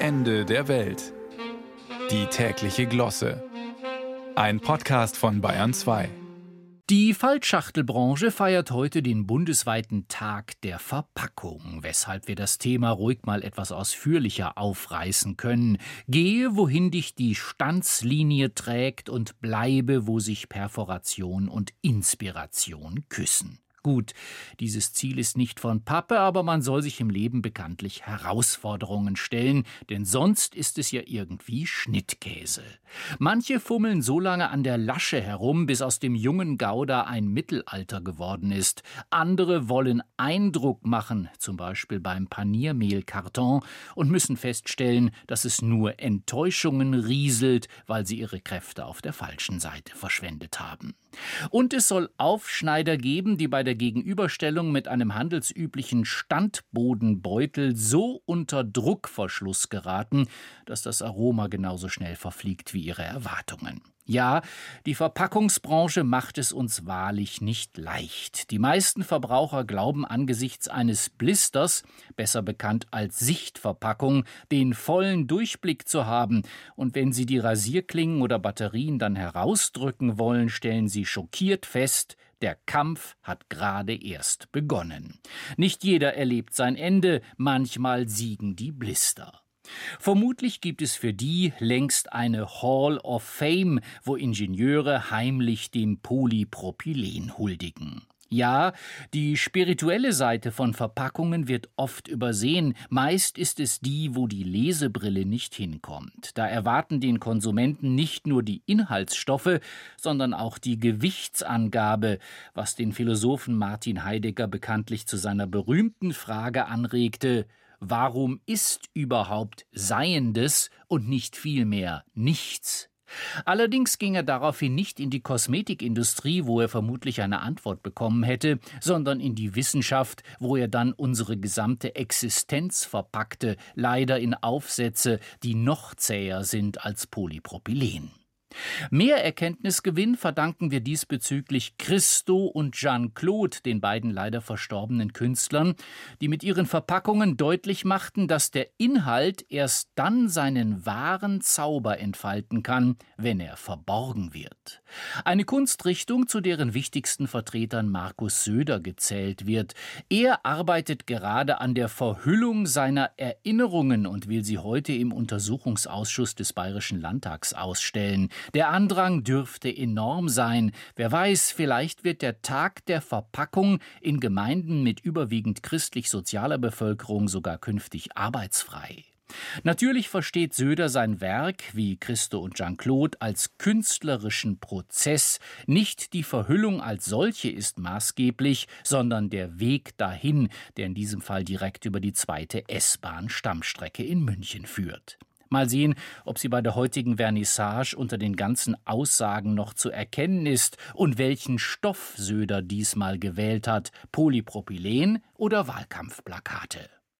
Ende der Welt. Die tägliche Glosse. Ein Podcast von Bayern 2. Die Faltschachtelbranche feiert heute den bundesweiten Tag der Verpackung, weshalb wir das Thema ruhig mal etwas ausführlicher aufreißen können. Gehe, wohin dich die Stanzlinie trägt und bleibe, wo sich Perforation und Inspiration küssen. Gut, dieses Ziel ist nicht von Pappe, aber man soll sich im Leben bekanntlich Herausforderungen stellen, denn sonst ist es ja irgendwie Schnittkäse. Manche fummeln so lange an der Lasche herum, bis aus dem jungen Gouda ein Mittelalter geworden ist. Andere wollen Eindruck machen, zum Beispiel beim Paniermehlkarton, und müssen feststellen, dass es nur Enttäuschungen rieselt, weil sie ihre Kräfte auf der falschen Seite verschwendet haben. Und es soll Aufschneider geben, die bei der Gegenüberstellung mit einem handelsüblichen Standbodenbeutel so unter Druckverschluss geraten, dass das Aroma genauso schnell verfliegt wie ihre Erwartungen. Ja, die Verpackungsbranche macht es uns wahrlich nicht leicht. Die meisten Verbraucher glauben angesichts eines Blisters, besser bekannt als Sichtverpackung, den vollen Durchblick zu haben, und wenn sie die Rasierklingen oder Batterien dann herausdrücken wollen, stellen sie schockiert fest, der Kampf hat gerade erst begonnen. Nicht jeder erlebt sein Ende, manchmal siegen die Blister. Vermutlich gibt es für die längst eine Hall of Fame, wo Ingenieure heimlich dem Polypropylen huldigen. Ja, die spirituelle Seite von Verpackungen wird oft übersehen. Meist ist es die, wo die Lesebrille nicht hinkommt. Da erwarten den Konsumenten nicht nur die Inhaltsstoffe, sondern auch die Gewichtsangabe, was den Philosophen Martin Heidegger bekanntlich zu seiner berühmten Frage anregte: Warum ist überhaupt Seiendes und nicht vielmehr nichts? Allerdings ging er daraufhin nicht in die Kosmetikindustrie, wo er vermutlich eine Antwort bekommen hätte, sondern in die Wissenschaft, wo er dann unsere gesamte Existenz verpackte, leider in Aufsätze, die noch zäher sind als Polypropylen. Mehr Erkenntnisgewinn verdanken wir diesbezüglich Christo und Jean-Claude, den beiden leider verstorbenen Künstlern, die mit ihren Verpackungen deutlich machten, dass der Inhalt erst dann seinen wahren Zauber entfalten kann, wenn er verborgen wird. Eine Kunstrichtung, zu deren wichtigsten Vertretern Markus Söder gezählt wird. Er arbeitet gerade an der Verhüllung seiner Erinnerungen und will sie heute im Untersuchungsausschuss des Bayerischen Landtags ausstellen. Der Andrang dürfte enorm sein. Wer weiß, vielleicht wird der Tag der Verpackung in Gemeinden mit überwiegend christlich-sozialer Bevölkerung sogar künftig arbeitsfrei. Natürlich versteht Söder sein Werk, wie Christo und Jean-Claude, als künstlerischen Prozess. Nicht die Verhüllung als solche ist maßgeblich, sondern der Weg dahin, der in diesem Fall direkt über die zweite S-Bahn-Stammstrecke in München führt. Mal sehen, ob sie bei der heutigen Vernissage unter den ganzen Aussagen noch zu erkennen ist und welchen Stoff Söder diesmal gewählt hat, Polypropylen oder Wahlkampfplakate.